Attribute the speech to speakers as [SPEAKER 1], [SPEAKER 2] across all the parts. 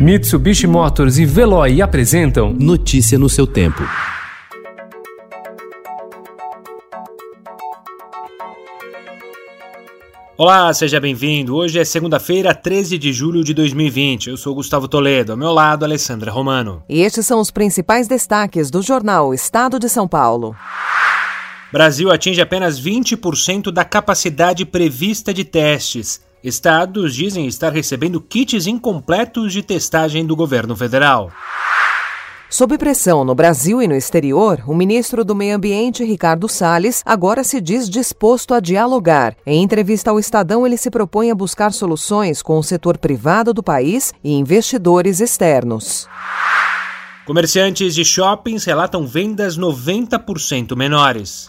[SPEAKER 1] Mitsubishi Motors e Veloy apresentam
[SPEAKER 2] Notícia no seu tempo.
[SPEAKER 3] Olá, seja bem-vindo. Hoje é segunda-feira, 13 de julho de 2020. Eu sou Gustavo Toledo, ao meu lado, Alessandra Romano.
[SPEAKER 4] E estes são os principais destaques do jornal Estado de São Paulo.
[SPEAKER 3] Brasil atinge apenas 20% da capacidade prevista de testes. Estados dizem estar recebendo kits incompletos de testagem do governo federal.
[SPEAKER 4] Sob pressão no Brasil e no exterior, o ministro do Meio Ambiente, Ricardo Salles, agora se diz disposto a dialogar. Em entrevista ao Estadão, ele se propõe a buscar soluções com o setor privado do país e investidores externos.
[SPEAKER 3] Comerciantes de shoppings relatam vendas 90% menores.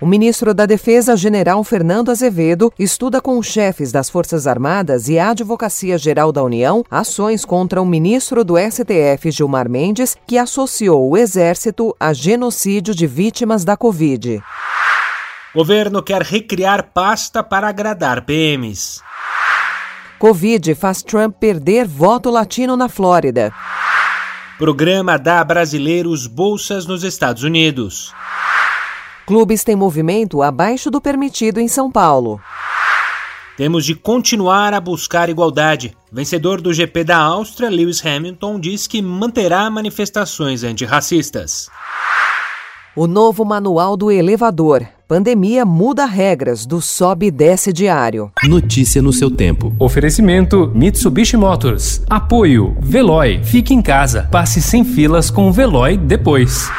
[SPEAKER 4] O ministro da Defesa, general Fernando Azevedo, estuda com os chefes das Forças Armadas e a Advocacia Geral da União ações contra o ministro do STF, Gilmar Mendes, que associou o Exército a genocídio de vítimas da Covid.
[SPEAKER 3] Governo quer recriar pasta para agradar PMs.
[SPEAKER 4] Covid faz Trump perder voto latino na Flórida.
[SPEAKER 3] Programa dá a brasileiros bolsas nos Estados Unidos.
[SPEAKER 4] Clubes têm movimento abaixo do permitido em São Paulo.
[SPEAKER 3] Temos de continuar a buscar igualdade. Vencedor do GP da Áustria, Lewis Hamilton, diz que manterá manifestações antirracistas.
[SPEAKER 4] O novo manual do elevador. Pandemia muda regras do sobe e desce diário.
[SPEAKER 2] Notícia no seu tempo.
[SPEAKER 1] Oferecimento Mitsubishi Motors. Apoio Veloy. Fique em casa. Passe sem filas com o Veloy depois.